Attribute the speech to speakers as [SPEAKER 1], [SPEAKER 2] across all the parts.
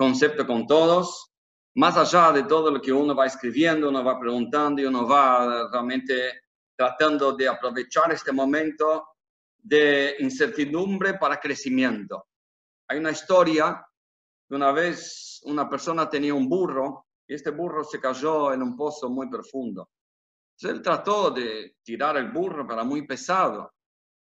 [SPEAKER 1] concepto con todos, más allá de todo lo que uno va escribiendo, uno va preguntando y uno va realmente tratando de aprovechar este momento de incertidumbre para crecimiento. Hay una historia que una vez una persona tenía un burro y este burro se cayó en un pozo muy profundo. Entonces él trató de tirar el burro, pero muy pesado.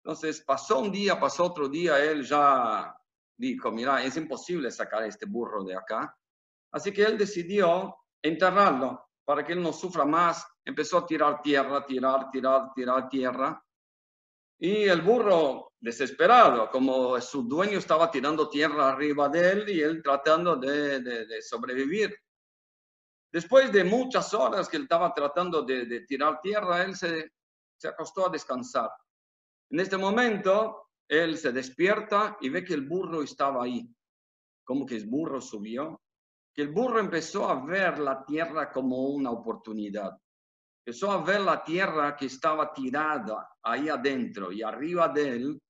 [SPEAKER 1] Entonces pasó un día, pasó otro día, él ya dijo, mira, es imposible sacar este burro de acá. Así que él decidió enterrarlo para que él no sufra más. Empezó a tirar tierra, tirar, tirar, tirar tierra. Y el burro, desesperado, como su dueño estaba tirando tierra arriba de él y él tratando de, de, sobrevivir. Después de muchas horas que él estaba tratando de, de tirar tierra, él se, se acostó a descansar. En este momento, él se despierta y ve que el burro estaba ahí. Como que el burro subió, que el burro empezó a ver la tierra como una oportunidad. Empezó a ver la tierra que estaba tirada ahí adentro y arriba de él.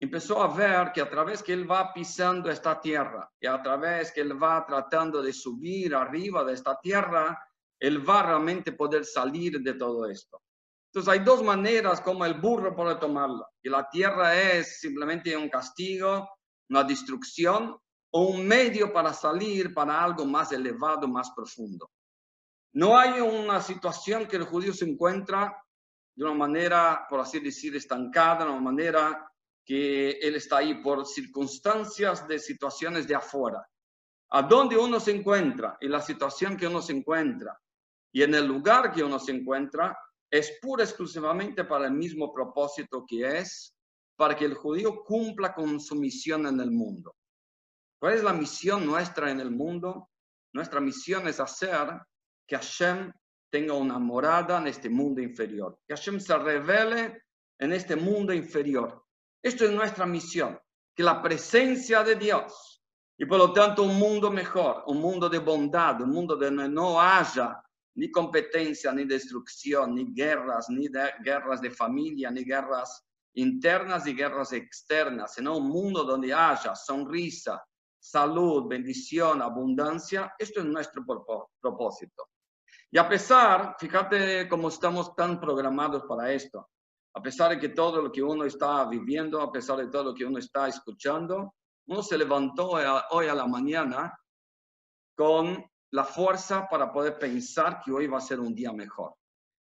[SPEAKER 1] Empezó a ver que a través que él va pisando esta tierra y a través que él va tratando de subir arriba de esta tierra, él va realmente poder salir de todo esto. Entonces hay dos maneras como el burro puede tomarlo. Que la tierra es simplemente un castigo, una destrucción o un medio para salir para algo más elevado, más profundo. No hay una situación que el judío se encuentra de una manera, por así decir, estancada, de una manera que él está ahí por circunstancias de situaciones de afuera. A dónde uno se encuentra, en la situación que uno se encuentra y en el lugar que uno se encuentra, es pura exclusivamente para el mismo propósito que es para que el judío cumpla con su misión en el mundo. ¿Cuál es la misión nuestra en el mundo? Nuestra misión es hacer que Hashem tenga una morada en este mundo inferior, que Hashem se revele en este mundo inferior. Esto es nuestra misión, que la presencia de Dios y por lo tanto un mundo mejor, un mundo de bondad, un mundo donde no haya ni competencia, ni destrucción, ni guerras, ni guerras de familia, ni guerras internas y guerras externas, sino un mundo donde haya sonrisa, salud, bendición, abundancia. Esto es nuestro propósito. Y a pesar, fíjate cómo estamos tan programados para esto, a pesar de que todo lo que uno está viviendo, a pesar de todo lo que uno está escuchando, uno se levantó hoy a la mañana con la fuerza para poder pensar que hoy va a ser un día mejor,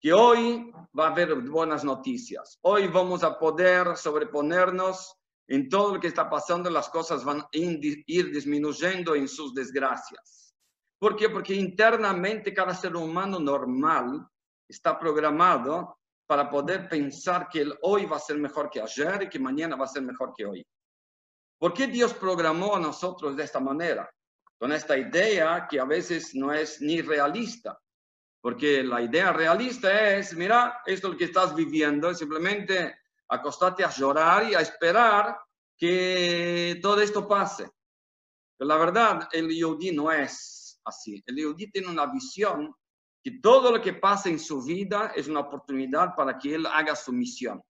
[SPEAKER 1] que hoy va a haber buenas noticias, hoy vamos a poder sobreponernos en todo lo que está pasando, las cosas van a ir disminuyendo en sus desgracias. ¿Por qué? Porque internamente cada ser humano normal está programado para poder pensar que el hoy va a ser mejor que ayer y que mañana va a ser mejor que hoy. ¿Por qué Dios programó a nosotros de esta manera? Con esta idea que a veces no es ni realista, porque la idea realista es, mira, esto es lo que estás viviendo, simplemente acostarte a llorar y a esperar que todo esto pase. Pero la verdad, el Yehudi no es así. El Yehudi tiene una visión que todo lo que pasa en su vida es una oportunidad para que él haga su misión,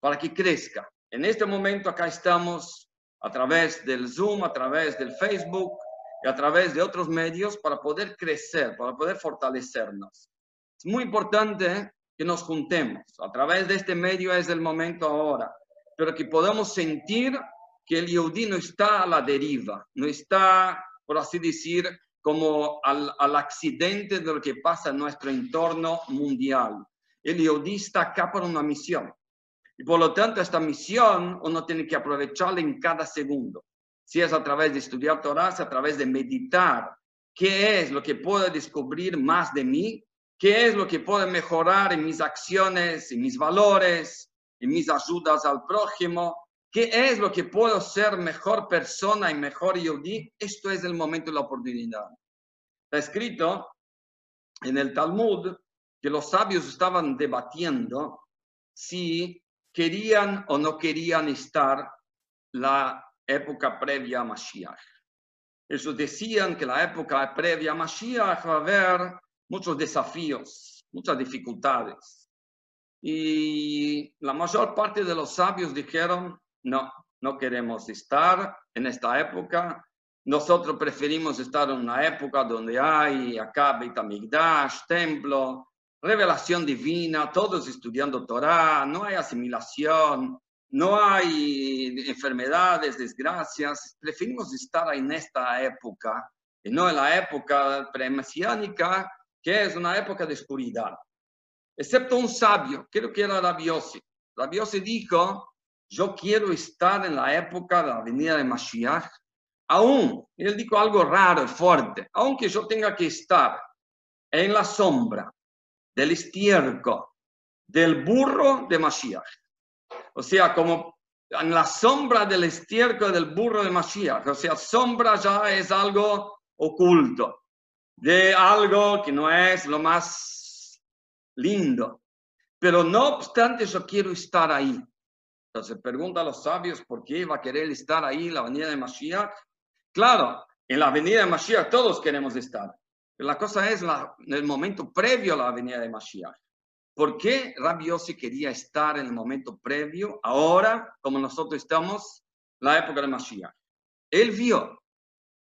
[SPEAKER 1] para que crezca. En este momento acá estamos a través del Zoom, a través del Facebook, y a través de otros medios para poder crecer, para poder fortalecernos. Es muy importante que nos juntemos. A través de este medio es el momento ahora, pero que podamos sentir que el Yehudi no está a la deriva, no está, por así decir, como al, al accidente de lo que pasa en nuestro entorno mundial. El Yehudi está acá por una misión. Y por lo tanto, esta misión uno tiene que aprovecharla en cada segundo si es a través de estudiar Torah, si a través de meditar qué es lo que puedo descubrir más de mí, qué es lo que puedo mejorar en mis acciones, en mis valores, en mis ayudas al prójimo, qué es lo que puedo ser mejor persona y mejor yodí, esto es el momento y la oportunidad. Está escrito en el Talmud que los sabios estaban debatiendo si querían o no querían estar la época previa a Mashiach. Ellos decían que la época previa a Mashiach va a haber muchos desafíos, muchas dificultades. Y la mayor parte de los sabios dijeron, no, no queremos estar en esta época, nosotros preferimos estar en una época donde hay acá Beit HaMikdash, templo, revelación divina, todos estudiando Torah, no hay asimilación, no hay enfermedades, desgracias. Preferimos estar en esta época y no en la época premesiánica, que es una época de oscuridad. Excepto un sabio, creo que era Rabiosi. Rabiosi dijo, yo quiero estar en la época de la venida de Mashiach, aún, él dijo algo raro y fuerte, aunque yo tenga que estar en la sombra del estiércol del burro de Mashiach. O sea, como en la sombra del estiércol del burro de Mashiach. O sea, sombra ya es algo oculto, de algo que no es lo más lindo. Pero no obstante, yo quiero estar ahí. Entonces pregunta a los sabios por qué va a querer estar ahí en la avenida de Mashiach. Claro, en la avenida de Mashiach todos queremos estar. La cosa es la, el momento previo a la avenida de Mashiach. ¿Por qué Rabbi Yossi quería estar en el momento previo, ahora, como nosotros estamos, la época de Mashiach? Él vio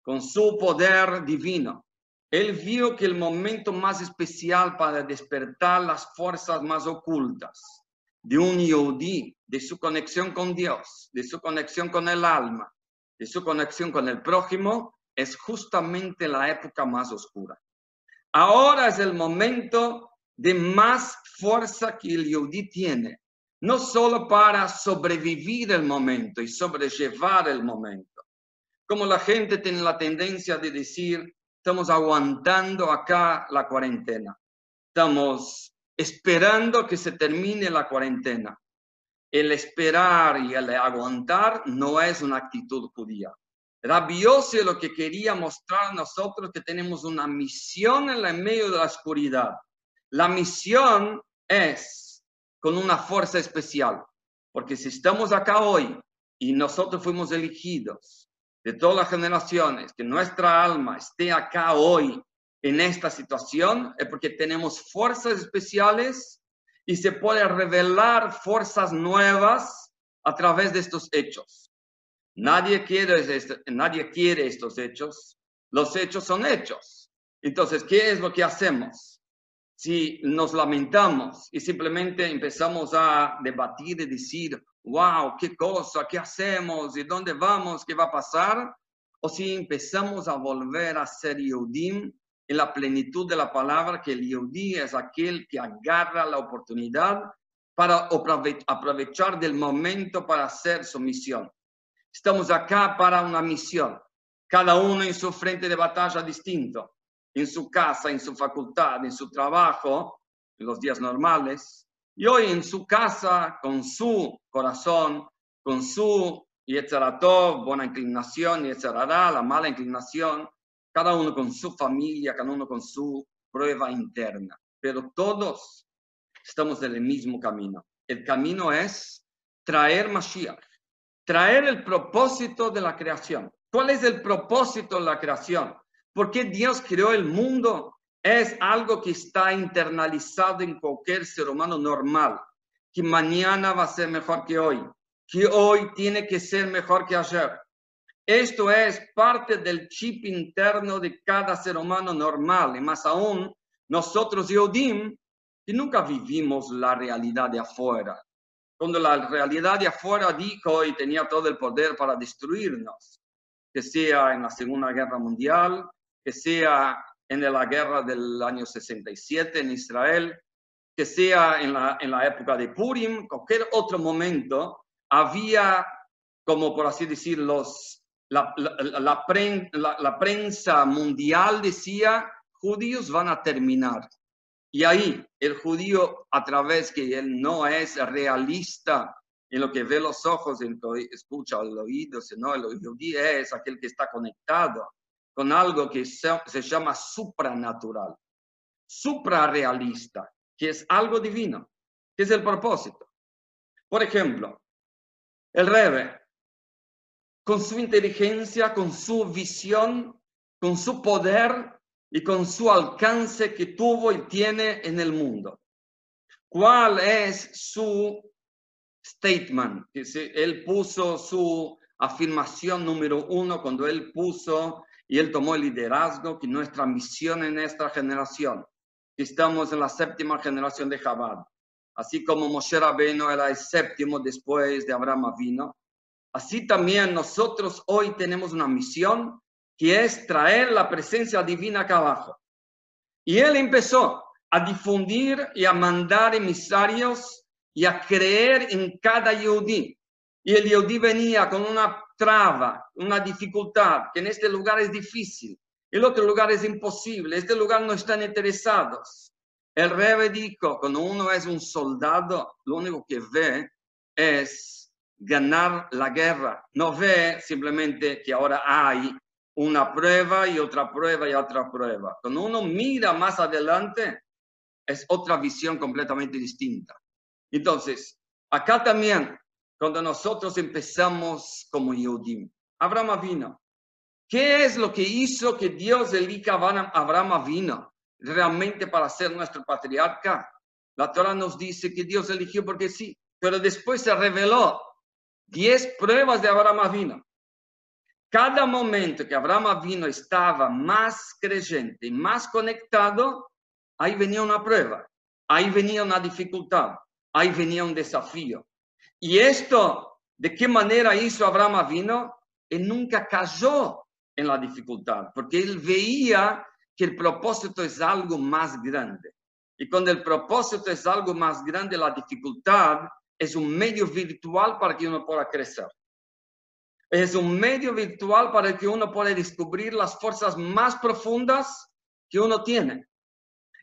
[SPEAKER 1] con su poder divino, él vio que el momento más especial para despertar las fuerzas más ocultas de un Yodí, de su conexión con Dios, de su conexión con el alma, de su conexión con el prójimo, es justamente la época más oscura. Ahora es el momento de más fuerza que el Yehudi tiene, no solo para sobrevivir el momento y sobrellevar el momento. Como la gente tiene la tendencia de decir, estamos aguantando acá la cuarentena, estamos esperando que se termine la cuarentena. El esperar y el aguantar no es una actitud judía. Rabiose lo que quería mostrar a nosotros que tenemos una misión en el medio de la oscuridad la misión es con una fuerza especial, porque si estamos acá hoy y nosotros fuimos elegidos de todas las generaciones, que nuestra alma esté acá hoy en esta situación, es porque tenemos fuerzas especiales y se puede revelar fuerzas nuevas a través de estos hechos. Nadie quiere, nadie quiere estos hechos. Los hechos son hechos. Entonces, ¿qué es lo que hacemos? Si nos lamentamos y simplemente empezamos a debatir y decir, wow, qué cosa, qué hacemos y dónde vamos, qué va a pasar, o si empezamos a volver a ser Yehudim en la plenitud de la palabra, que el Yehudí es aquel que agarra la oportunidad para aprovechar del momento para hacer su misión. Estamos acá para una misión, cada uno en su frente de batalla distinto en su casa, en su facultad, en su trabajo, los días normales, y hoy en su casa, con su corazón, con su Yetzeratov, buena inclinación, Yetzerará, la mala inclinación, cada uno con su familia, cada uno con su prueba interna. Pero todos estamos en el mismo camino. El camino es traer Mashiach, traer el propósito de la creación. ¿Cuál es el propósito de la creación? ¿Por qué Dios creó el mundo? Es algo que está internalizado en cualquier ser humano normal, que mañana va a ser mejor que hoy, que hoy tiene que ser mejor que ayer. Esto es parte del chip interno de cada ser humano normal, y más aún nosotros, Yodim, que nunca vivimos la realidad de afuera. Cuando la realidad de afuera dijo y tenía todo el poder para destruirnos, que sea en la Segunda Guerra Mundial, que sea en la guerra del año 67 en Israel, que sea en la, en la época de Purim, cualquier otro momento, había, como por así decir, los, la, la, la, prensa mundial decía, judíos van a terminar. Y ahí el judío, a través que él no es realista en lo que ve los ojos, en lo que escucha el oído, sino el judío es aquel que está conectado con algo que se, llama supranatural, suprarrealista, que es algo divino, que es el propósito. Por ejemplo, el Rebe, con su inteligencia, con su visión, con su poder y con su alcance que tuvo y tiene en el mundo. ¿Cuál es su statement? Él puso su afirmación número uno cuando él puso y él tomó el liderazgo, que nuestra misión en esta generación, que estamos en la séptima generación de Chabad, así como Moshe Rabbeinu era el séptimo después de Abraham vino, así también nosotros hoy tenemos una misión que es traer la presencia divina acá abajo. Y él empezó a difundir y a mandar emisarios y a creer en cada yudí. Y el yudí venía con una traba, una dificultad, que en este lugar es difícil, el otro lugar es imposible, este lugar no están interesados. El rey dijo, cuando uno es un soldado, lo único que ve es ganar la guerra. No ve simplemente que ahora hay una prueba y otra prueba y otra prueba. Cuando uno mira más adelante, es otra visión completamente distinta. Entonces, acá también, cuando nosotros empezamos como Yehudim, Abraham vino. ¿Qué es lo que hizo que Dios elica a Abraham vino realmente para ser nuestro patriarca? La Torah nos dice que Dios eligió porque sí, pero después se reveló diez pruebas de Abraham vino. Cada momento que Abraham vino estaba más creyente, más conectado, ahí venía una prueba, ahí venía una dificultad, ahí venía un desafío. Y esto, ¿de qué manera hizo Abraham vino? Él nunca cayó en la dificultad, porque él veía que el propósito es algo más grande. Y cuando el propósito es algo más grande, la dificultad es un medio virtual para que uno pueda crecer. Es un medio virtual para que uno pueda descubrir las fuerzas más profundas que uno tiene.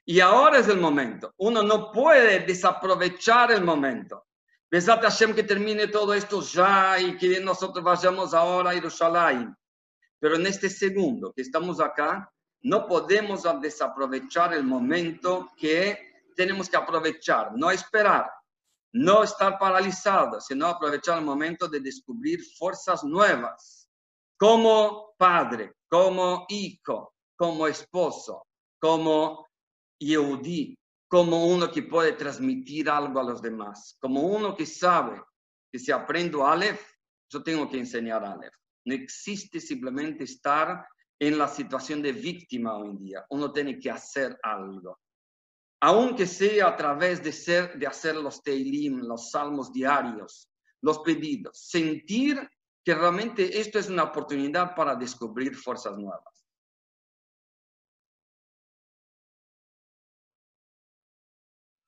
[SPEAKER 1] Y ahora es el momento. Uno no puede desaprovechar el momento. Besate Hashem que termine todo esto ya y que nosotros vayamos ahora a Jerusalén. Pero en este segundo que estamos acá, no podemos desaprovechar el momento que tenemos que aprovechar, no esperar, no estar paralizados, sino aprovechar el momento de descubrir fuerzas nuevas, como padre, como hijo, como esposo, como Yehudi, como uno que puede transmitir algo a los demás, como uno que sabe que si aprendo Aleph, yo tengo que enseñar Aleph. No existe simplemente estar en la situación de víctima hoy en día. Uno tiene que hacer algo aunque sea a través de, de hacer los teilim, los salmos diarios, los pedidos, sentir que realmente esto es una oportunidad para descubrir fuerzas nuevas.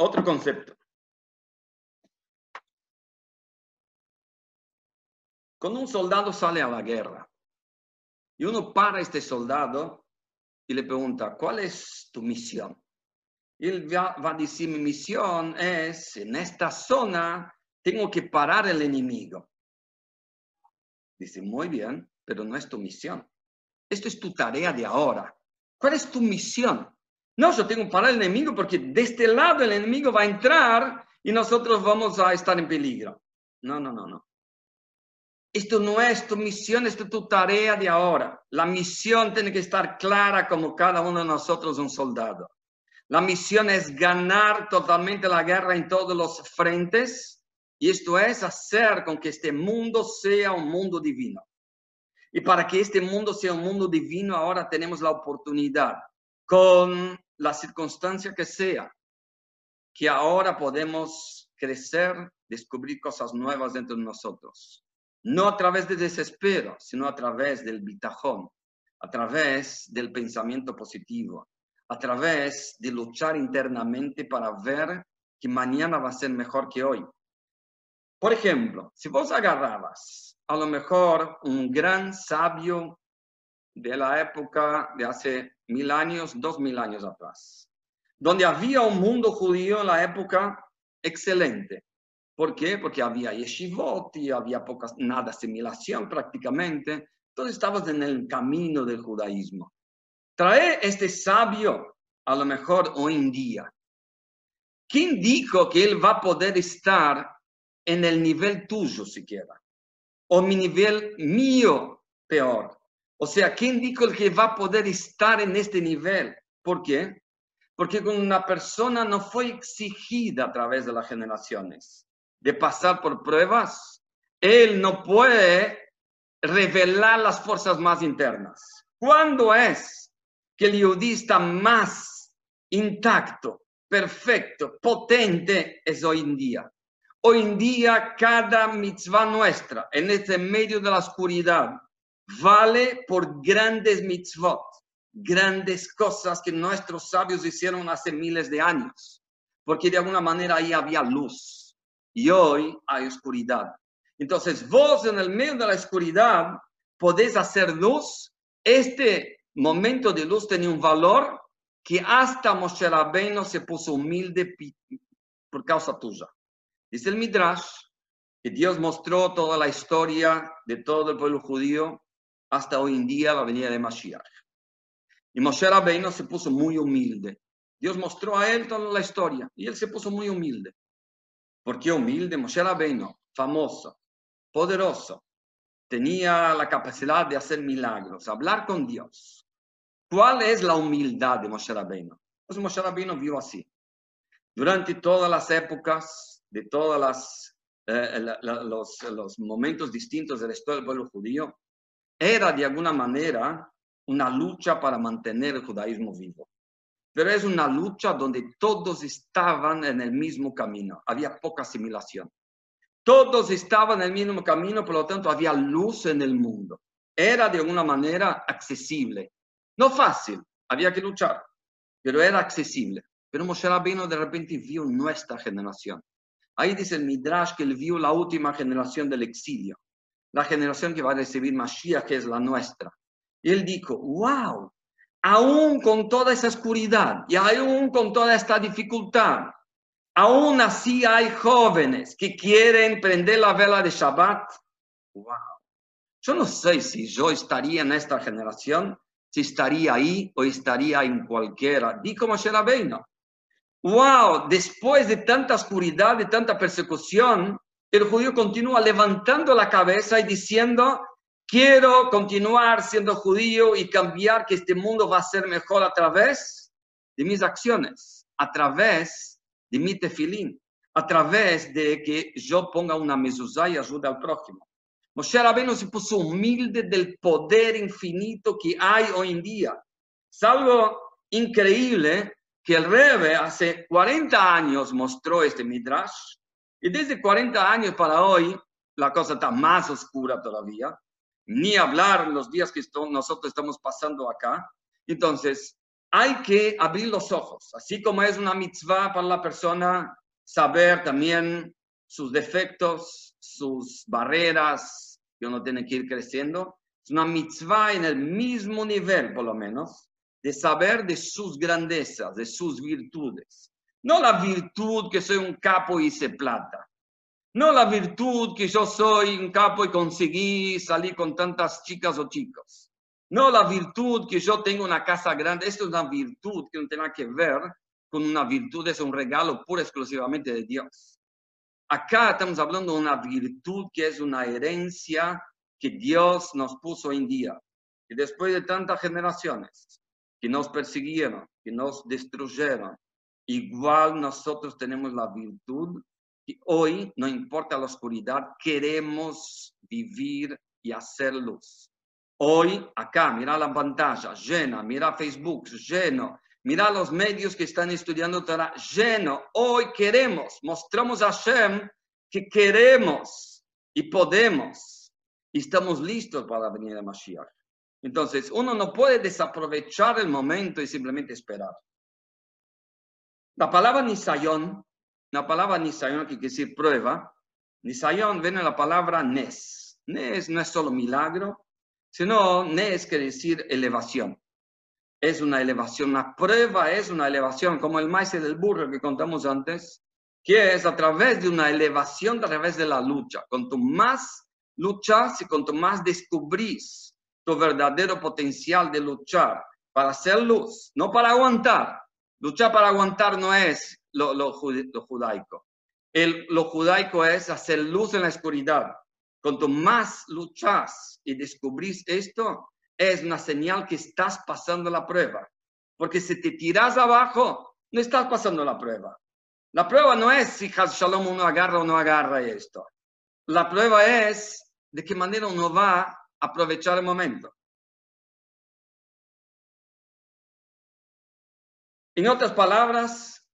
[SPEAKER 1] Otro concepto. Cuando un soldado sale a la guerra y uno para a este soldado y le pregunta, ¿cuál es tu misión? él va, a decir, mi misión es, en esta zona, tengo que parar el enemigo. Dice, muy bien, pero no es tu misión. Esto es tu tarea de ahora. ¿Cuál es tu misión? No, yo tengo que parar el enemigo porque de este lado el enemigo va a entrar y nosotros vamos a estar en peligro. No, no, no, no. Esto no es tu misión, esto es tu tarea de ahora. La misión tiene que estar clara como cada uno de nosotros un soldado. La misión es ganar totalmente la guerra en todos los frentes y esto es hacer con que este mundo sea un mundo divino. Y para que este mundo sea un mundo divino, ahora tenemos la oportunidad, con la circunstancia que sea, que ahora podemos crecer, descubrir cosas nuevas dentro de nosotros. No a través del desespero, sino a través del bitajón, a través del pensamiento positivo, a través de luchar internamente para ver que mañana va a ser mejor que hoy. Por ejemplo, si vos agarrabas a lo mejor un gran sabio de la época de hace mil años, dos mil años atrás, donde había un mundo judío en la época excelente. ¿Por qué? Porque había yeshivot y había poca, nada asimilación prácticamente. Entonces estabas en el camino del judaísmo. Trae este sabio a lo mejor hoy en día. ¿Quién dijo que él va a poder estar en el nivel tuyo siquiera? O mi nivel mío peor. O sea, ¿quién dijo que va a poder estar en este nivel? ¿Por qué? Porque con una persona no fue exigida a través de las generaciones de pasar por pruebas, él no puede revelar las fuerzas más internas. ¿Cuándo es que el yudí está más intacto, perfecto, potente? Es hoy en día. Hoy en día cada mitzvah nuestra en este medio de la oscuridad vale por grandes mitzvot, grandes cosas que nuestros sabios hicieron hace miles de años, porque de alguna manera ahí había luz y hoy hay oscuridad. Entonces vos en el medio de la oscuridad podés hacer luz. Este momento de luz tenía un valor que hasta Moshe Rabbeinu se puso humilde por causa tuya. Dice el Midrash que Dios mostró toda la historia de todo el pueblo judío hasta hoy en día la venida de Mashiach. Y Moshe Rabbeinu se puso muy humilde. Dios mostró a él toda la historia y él se puso muy humilde. ¿Por qué humilde? Moshe Rabbeinu, famoso, poderoso, tenía la capacidad de hacer milagros, hablar con Dios. ¿Cuál es la humildad de Moshe Rabbeinu? Pues Moshe Rabbeinu vio así. Durante todas las épocas, de todos eh, los, los momentos distintos de la historia del pueblo judío, era de alguna manera una lucha para mantener el judaísmo vivo. Pero es una lucha donde todos estaban en el mismo camino, había poca asimilación. Todos estaban en el mismo camino, por lo tanto había luz en el mundo. Era de alguna manera accesible. No fácil, había que luchar, pero era accesible. Pero Moshe Rabbeinu de repente vio nuestra generación. Ahí dice el Midrash que él vio la última generación del exilio la generación que va a recibir Mashiach, que es la nuestra. Y él dijo, wow, aún con toda esa oscuridad y aún con toda esta dificultad, aún así hay jóvenes que quieren prender la vela de Shabbat. Wow. Yo no sé si yo estaría en esta generación, si estaría ahí o estaría en cualquiera. Di como Sherabeino. Wow, después de tanta oscuridad, de tanta persecución, el judío continúa levantando la cabeza y diciendo, quiero continuar siendo judío y cambiar que este mundo va a ser mejor a través de mis acciones, a través de mi tefilín, a través de que yo ponga una mezuzá y ayude al prójimo. Moshe Rabbeinu se puso humilde del poder infinito que hay hoy en día. Es algo increíble que el Rebe hace 40 años mostró este midrash y desde 40 años para hoy, la cosa está más oscura todavía. Ni hablar los días que nosotros estamos pasando acá. Entonces, hay que abrir los ojos. Así como es una mitzvah para la persona saber también sus defectos, sus barreras, que uno tiene que ir creciendo. Es una mitzvah en el mismo nivel, por lo menos, de saber de sus grandezas, de sus virtudes. No la virtud que soy un capo y hice plata. No la virtud que yo soy un capo y conseguí salir con tantas chicas o chicos. No la virtud que yo tengo una casa grande. Esto es una virtud que no tiene que ver con una virtud, es un regalo puro exclusivamente de Dios. Acá estamos hablando de una virtud que es una herencia que Dios nos puso en día. Y después de tantas generaciones que nos persiguieron, que nos destruyeron, Igual nosotros tenemos la virtud y hoy, no importa la oscuridad, queremos vivir y hacer luz. Hoy, acá, mira la pantalla llena, mira Facebook lleno, mira los medios que están estudiando Torah lleno. Hoy queremos, mostramos a Hashem que queremos y podemos y estamos listos para la venida de Mashiach. Entonces, uno no puede desaprovechar el momento y simplemente esperar. La palabra nisayón, la palabra nisayón que quiere decir prueba, nisayón viene la palabra nes. Nes no es solo milagro, sino nes quiere decir elevación. Es una elevación, una prueba es una elevación, como el maíz del burro que contamos antes, que es a través de una elevación, a través de la lucha. Cuanto más luchas y cuanto más descubrís tu verdadero potencial de luchar para hacer luz, no para aguantar, Luchar para aguantar no es lo, judaico. El, lo judaico es hacer luz en la oscuridad. Cuanto más luchas y descubrís esto, es una señal que estás pasando la prueba. Porque si te tiras abajo, no estás pasando la prueba. La prueba no es si Shalom uno agarra o no agarra esto. La prueba es de qué manera uno va aprovechar el momento. En otras palabras,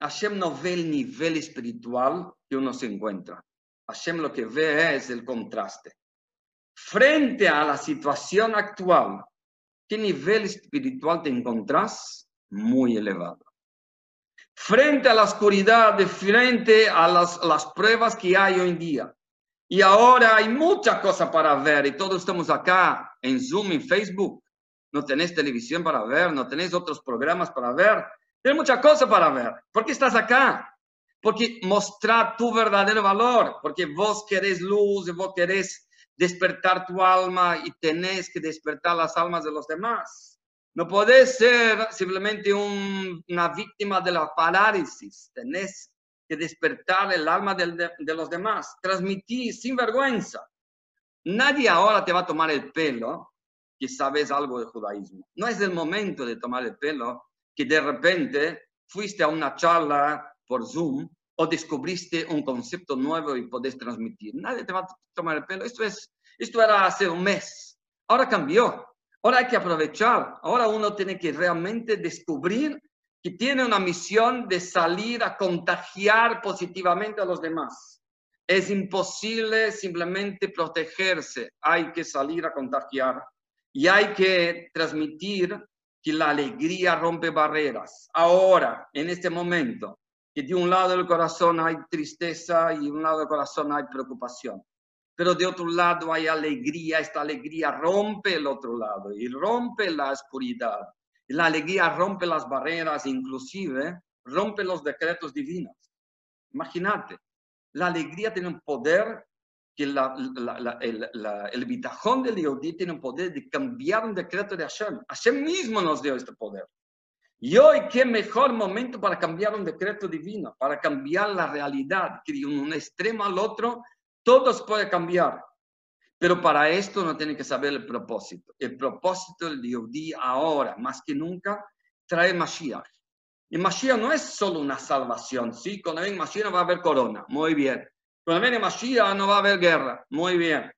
[SPEAKER 1] Hashem no ve el nivel espiritual que uno se encuentra. Hashem lo que ve es el contraste. Frente a la situación actual, ¿qué nivel espiritual te encontrás? Muy elevado. Frente a la oscuridad, de frente a las, las pruebas que hay hoy en día. Y ahora hay muchas cosas para ver y todos estamos acá en Zoom, en Facebook no tenés televisión para ver, no tenés otros programas para ver, tienes muchas cosas para ver. ¿Por qué estás acá? Porque mostrar tu verdadero valor, porque vos querés luz, vos querés despertar tu alma y tenés que despertar las almas de los demás. No podés ser simplemente una víctima de la parálisis, tenés que despertar el alma de, de los demás, transmitir sin vergüenza. Nadie ahora te va a tomar el pelo que sabes algo de judaísmo. No es el momento de tomar el pelo que de repente fuiste a una charla por Zoom o descubriste un concepto nuevo y podés transmitir. Nadie te va a tomar el pelo. Esto, es, esto era hace un mes. Ahora cambió. Ahora hay que aprovechar. Ahora uno tiene que realmente descubrir que tiene una misión de salir a contagiar positivamente a los demás. Es imposible simplemente protegerse. Hay que salir a contagiar y hay que transmitir que la alegría rompe barreras. Ahora, en este momento, que de un lado del corazón hay tristeza y de un lado del corazón hay preocupación. Pero de otro lado hay alegría, esta alegría rompe el otro lado y rompe la oscuridad. La alegría rompe las barreras, inclusive rompe los decretos divinos. Imagínate, la alegría tiene un poder que el, bitajón del Yehudi tiene el poder de cambiar un decreto de Hashem. Hashem mismo nos dio este poder. Y hoy, qué mejor momento para cambiar un decreto divino, para cambiar la realidad, que de un extremo al otro, todo se puede cambiar. Pero para esto no tiene que saber el propósito. El propósito del Yehudi ahora, más que nunca, trae Mashiach. Y Mashiach no es solo una salvación, ¿sí? Cuando ven Mashiach va a haber corona, muy bien. Cuando viene Mashiach no va a haber guerra. Muy bien.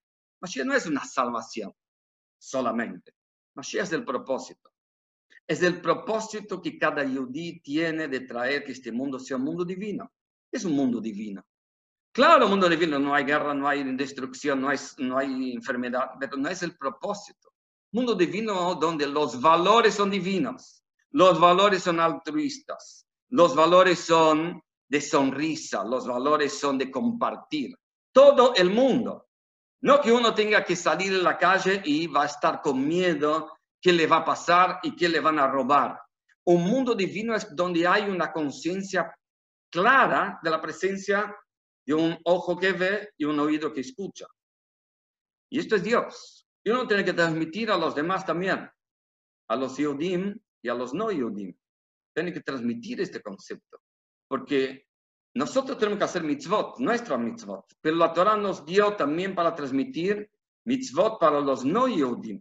[SPEAKER 1] Mashiach no es una salvación solamente. Mashiach es el propósito. Es el propósito que cada yudí tiene de traer que este mundo sea un mundo divino. Es un mundo divino. Claro, mundo divino, no hay guerra, no hay destrucción, no hay, no hay enfermedad, pero no es el propósito. Mundo divino donde los valores son divinos, los valores son altruistas, los valores son de sonrisa, los valores son de compartir. Todo el mundo. No que uno tenga que salir a la calle y va a estar con miedo qué le va a pasar y qué le van a robar. Un mundo divino es donde hay una conciencia clara de la presencia de un ojo que ve y un oído que escucha. Y esto es Dios. Y uno tiene que transmitir a los demás también, a los Yodim y a los no Yodim. Tiene que transmitir este concepto porque nosotros tenemos que hacer mitzvot, nuestra mitzvot, pero la Torah nos dio también para transmitir mitzvot para los no yudim.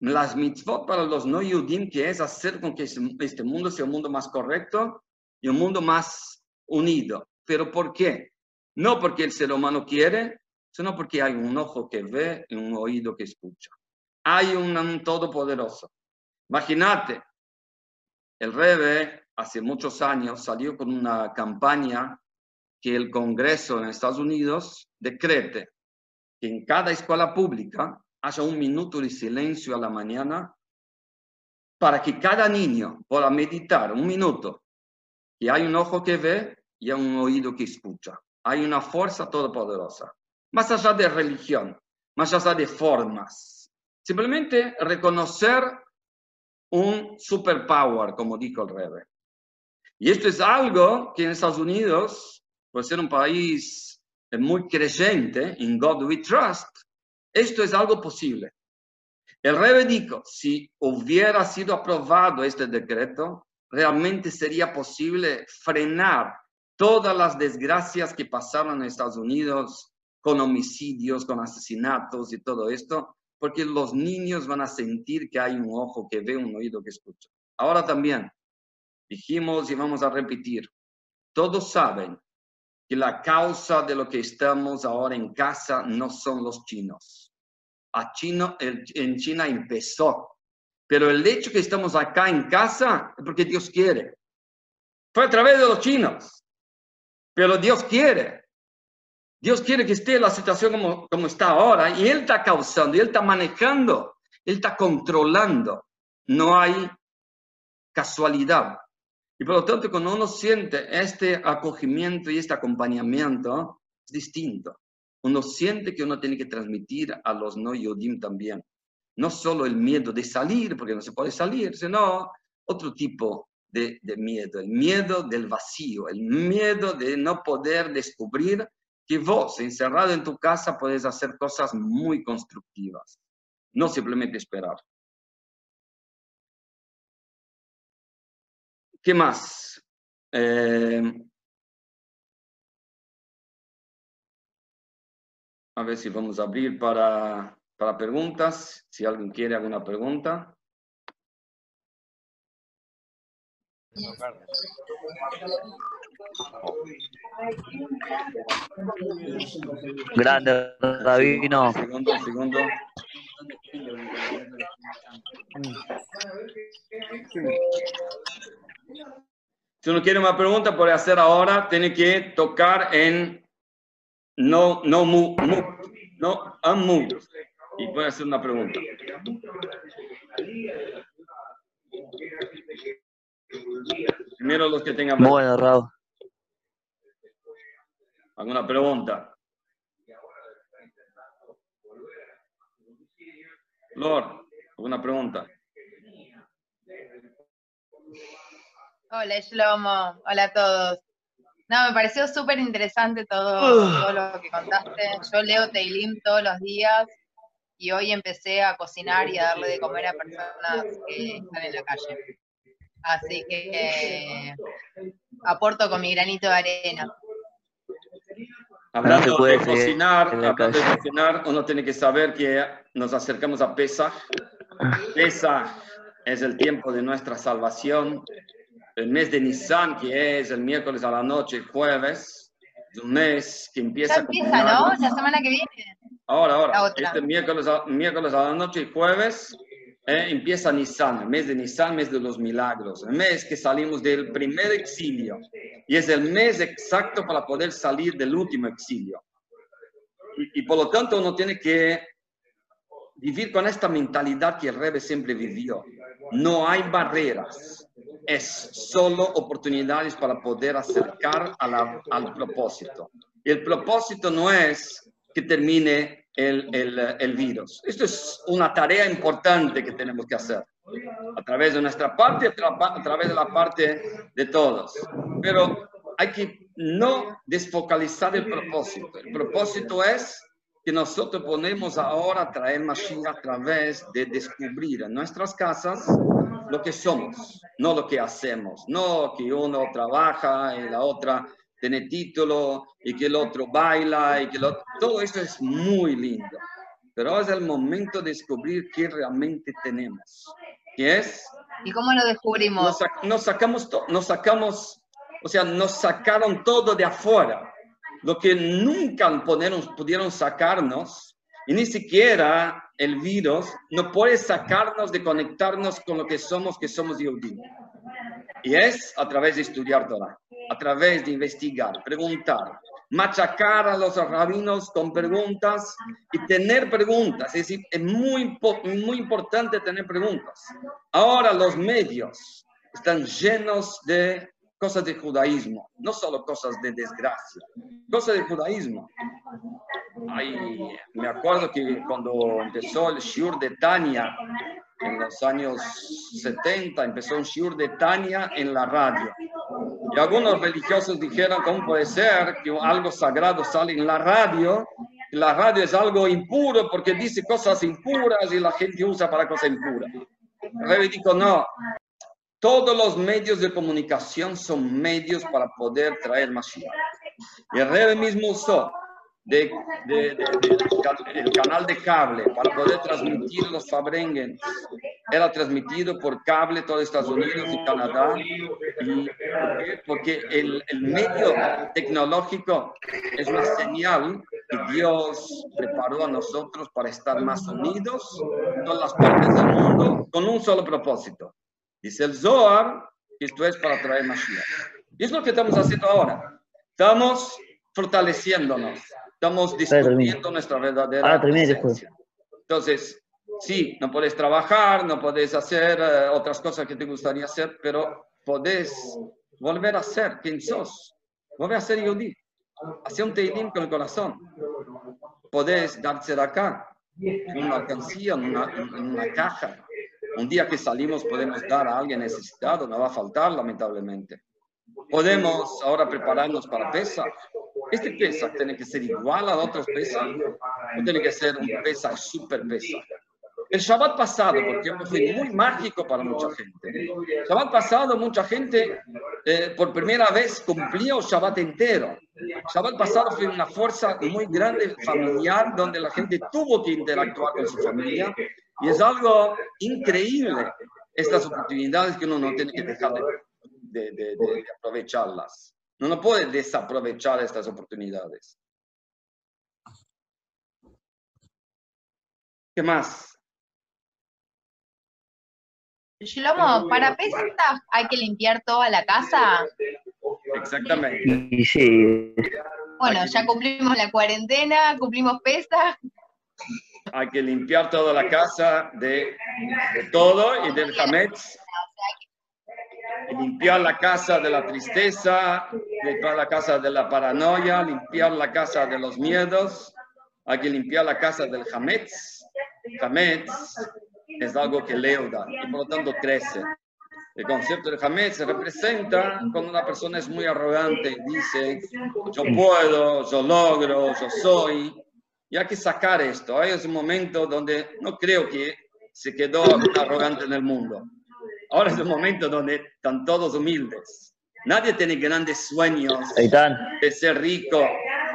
[SPEAKER 1] Las mitzvot para los no yudim, que es hacer con que este mundo sea un mundo más correcto y un mundo más unido. ¿Pero por qué? No porque el ser humano quiere, sino porque hay un ojo que ve y un oído que escucha. Hay un, todopoderoso. Imagínate, el Rebe hace muchos años salió con una campaña que el Congreso en Estados Unidos decrete que en cada escuela pública haya un minuto de silencio a la mañana para que cada niño pueda meditar un minuto. Y hay un ojo que ve y hay un oído que escucha. Hay una fuerza todopoderosa. Más allá de religión, más allá de formas. Simplemente reconocer un superpower, como dijo el Rebe. Y esto es algo que en Estados Unidos, por ser un país muy creyente, en God we trust, esto es algo posible. El rey dijo, si hubiera sido aprobado este decreto, realmente sería posible frenar todas las desgracias que pasaron en Estados Unidos con homicidios, con asesinatos y todo esto, porque los niños van a sentir que hay un ojo que ve, un oído que escucha. Ahora también, Dijimos y vamos a repetir, todos saben que la causa de lo que estamos ahora en casa no son los chinos. a China, en China empezó. Pero el hecho que estamos acá en casa es porque Dios quiere. Fue a través de los chinos. Pero Dios quiere. Dios quiere que esté la situación como, como está ahora y Él está causando, y Él está manejando, Él está controlando. No hay casualidad. Y por lo tanto, cuando uno siente este acogimiento y este acompañamiento, es distinto. Uno siente que uno tiene que transmitir a los no yodim también. No solo el miedo de salir, porque no se puede salir, sino otro tipo de, de miedo. El miedo del vacío, el miedo de no poder descubrir que vos, encerrado en tu casa, puedes hacer cosas muy constructivas. No simplemente esperar. ¿Qué más? Eh, a ver si vamos a abrir para, para preguntas. Si alguien quiere alguna pregunta.
[SPEAKER 2] Grande, Rabino.
[SPEAKER 1] Segundo, segundo. Si uno quiere una pregunta, puede hacer ahora. Tiene que tocar en no, no, mu, mu, no, unmute. Y puede hacer una pregunta. Primero los que tengan
[SPEAKER 2] Bueno, Raúl.
[SPEAKER 1] alguna pregunta. Lord, ¿alguna pregunta?
[SPEAKER 3] Hola, Shlomo. Hola a todos. No, me pareció súper interesante todo, todo lo que contaste. Yo leo Teilim todos los días y hoy empecé a cocinar y a darle de comer a personas que están en la calle. Así que eh, aporto con mi granito de arena.
[SPEAKER 1] Hablando
[SPEAKER 2] puede
[SPEAKER 1] de cocinar, hablando de cocinar, uno tiene que saber que nos acercamos a Pesach. Pesach es el tiempo de nuestra salvación. El mes de Nisan, que es el miércoles a la noche, jueves, es un mes que
[SPEAKER 3] Ya
[SPEAKER 1] empieza con
[SPEAKER 3] empieza, ¿no? La semana que viene.
[SPEAKER 1] Ahora, ahora, este miércoles a, miércoles a la noche y jueves eh, empieza Nisan, el mes de Nisan, mes de los milagros, el mes que salimos del primer exilio y es el mes exacto para poder salir del último exilio. Y, y por lo tanto uno tiene que vivir con esta mentalidad que el Rebbe siempre vivió. No hay barreras, es solo oportunidades para poder acercar a la- al propósito. Y el propósito no es que termine el, el, el virus. Esto es una tarea importante que tenemos que hacer a través de nuestra parte, a, tra- a través de la parte de todos. Pero hay que no desfocalizar el propósito. El propósito es que nosotros ponemos ahora a traer Mashiach a través de descubrir en nuestras casas lo que somos, no lo que hacemos, no que uno trabaja y la otra tiene título y que el otro baila y que el otro... Todo eso es muy lindo, pero es el momento de descubrir qué realmente tenemos, que es
[SPEAKER 3] ¿Y cómo lo descubrimos?
[SPEAKER 1] nos, sac- nos sacamos, nos sacamos, o sea, nos sacaron todo de afuera, lo que nunca pudieron, pudieron sacarnos, y ni siquiera el virus no puede sacarnos de conectarnos con lo que somos, que somos Yehudim. Y es a través de estudiar Torah, a través de investigar, preguntar, machacar a los rabinos con preguntas y tener preguntas. Es decir, es muy, muy importante tener preguntas. Ahora los medios están llenos de cosas de judaísmo, no solo cosas de desgracia, cosas de judaísmo. Ay, me acuerdo que cuando empezó el Shiur de Tania, en los años 70, empezó un Shiur de Tania en la radio. Y algunos religiosos dijeron, ¿cómo puede ser que algo sagrado sale en la radio? La radio es algo impuro porque dice cosas impuras y la gente usa para cosas impuras. Rey dijo, no, todos los medios de comunicación son medios para poder traer Mashiach. Y el rey mismo usó de, de- de- el canal de cable para poder transmitir los Fabrengen. Era transmitido por cable todo Estados Unidos y Canadá. Y, porque el, el medio tecnológico es una señal que Dios preparó a nosotros para estar más unidos en todas las partes del mundo con un solo propósito. Dice el Zohar esto es para traer Mashiach. Y es lo que estamos haciendo ahora. Estamos fortaleciéndonos, estamos discutiendo nuestra verdadera ah, Entonces, sí, no puedes trabajar, no puedes hacer eh, otras cosas que te gustaría hacer, pero podés volver a ser quien sos. Volver a ser Yudí. Hacer un teilim con el corazón. Podés darse de acá, en una alcancía, en una, en una caja. Un día que salimos podemos dar a alguien necesitado, no va a faltar, lamentablemente. Podemos ahora prepararnos para Pesach. Este Pesach tiene que ser igual a otros Pesach o tiene que ser un Pesach super Pesach. El Shabbat pasado, porque fue muy mágico para mucha gente. El Shabbat pasado, mucha gente eh, por primera vez cumplió el Shabbat entero. El Shabbat pasado fue una fuerza muy grande familiar donde la gente tuvo que interactuar con su familia y es algo increíble estas oportunidades que uno no tiene que dejar de, de, de, aprovecharlas. No, no puede desaprovechar estas oportunidades. ¿Qué más?
[SPEAKER 3] Shlomo, para Pesach hay que limpiar toda la casa.
[SPEAKER 1] Exactamente.
[SPEAKER 2] Sí.
[SPEAKER 3] Bueno, ya cumplimos la cuarentena, cumplimos Pesach.
[SPEAKER 1] Hay que limpiar toda la casa de, todo y del Hametz. Limpiar la casa de la tristeza, limpiar la casa de la paranoia, limpiar la casa de los miedos. Hay que limpiar la casa del Hametz. Hametz es algo que leuda y por lo tanto crece. El concepto de Hametz se representa cuando una persona es muy arrogante y dice, yo puedo, yo logro, yo soy. Y hay que sacar esto. Hay un momento donde no creo que se quedó arrogante en el mundo. Ahora es un momento donde están todos humildes. Nadie tiene grandes sueños de ser rico,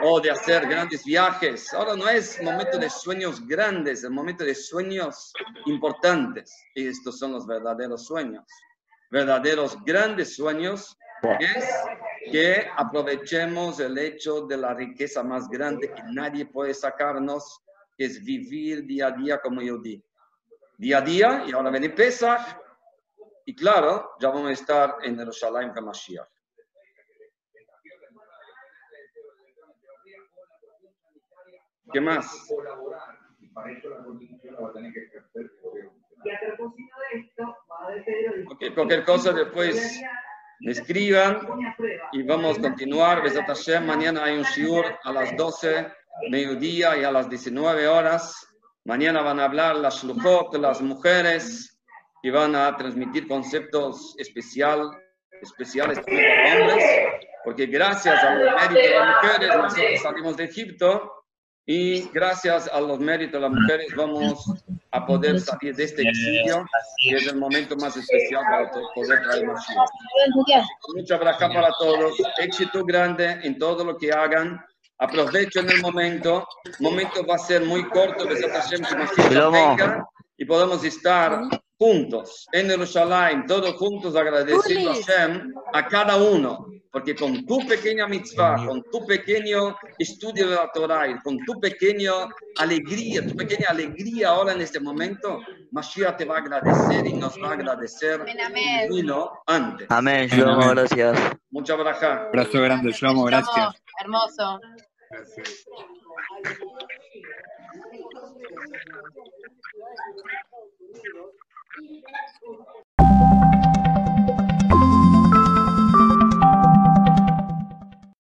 [SPEAKER 1] o de hacer grandes viajes. Ahora no es momento de sueños grandes, es momento de sueños importantes. Y estos son los verdaderos sueños. Verdaderos grandes sueños es que aprovechemos el hecho de la riqueza más grande que nadie puede sacarnos, que es vivir día a día como yo di. Día a día, y ahora viene Pesach, y claro, ya vamos a estar en Jerusalén con Mashiach. ¿Qué más? Okay, cualquier cosa después me escriban y vamos a continuar. Mañana hay un shiur a las 12, mediodía y a las 19 horas. Mañana van a hablar las shluchot, las mujeres, y van a transmitir conceptos especial, especiales para hombres, porque gracias a los méritos de las mujeres nosotros salimos de Egipto y gracias a los méritos de las mujeres vamos a poder salir de este exilio y es el momento más especial para poder traer más Mucha braja para todos, éxito grande en todo lo que hagan. Aprovechen el momento, el momento va a ser muy corto, que venga y podemos estar juntos en Jerusalén, todos juntos agradeciendo a Hashem, a cada uno, porque con tu pequeña mitzvah, con tu pequeño estudio de la Torah y con tu pequeña alegría, tu pequeña alegría ahora en este momento, Mashiach te va a agradecer y nos va a agradecer
[SPEAKER 3] amén,
[SPEAKER 1] antes.
[SPEAKER 2] Amén, Shlomo, gracias.
[SPEAKER 1] Muchas gracias.
[SPEAKER 4] Abrazo grande, Shlomo, gracias.
[SPEAKER 3] Hermoso.
[SPEAKER 4] Gracias. Obrigada.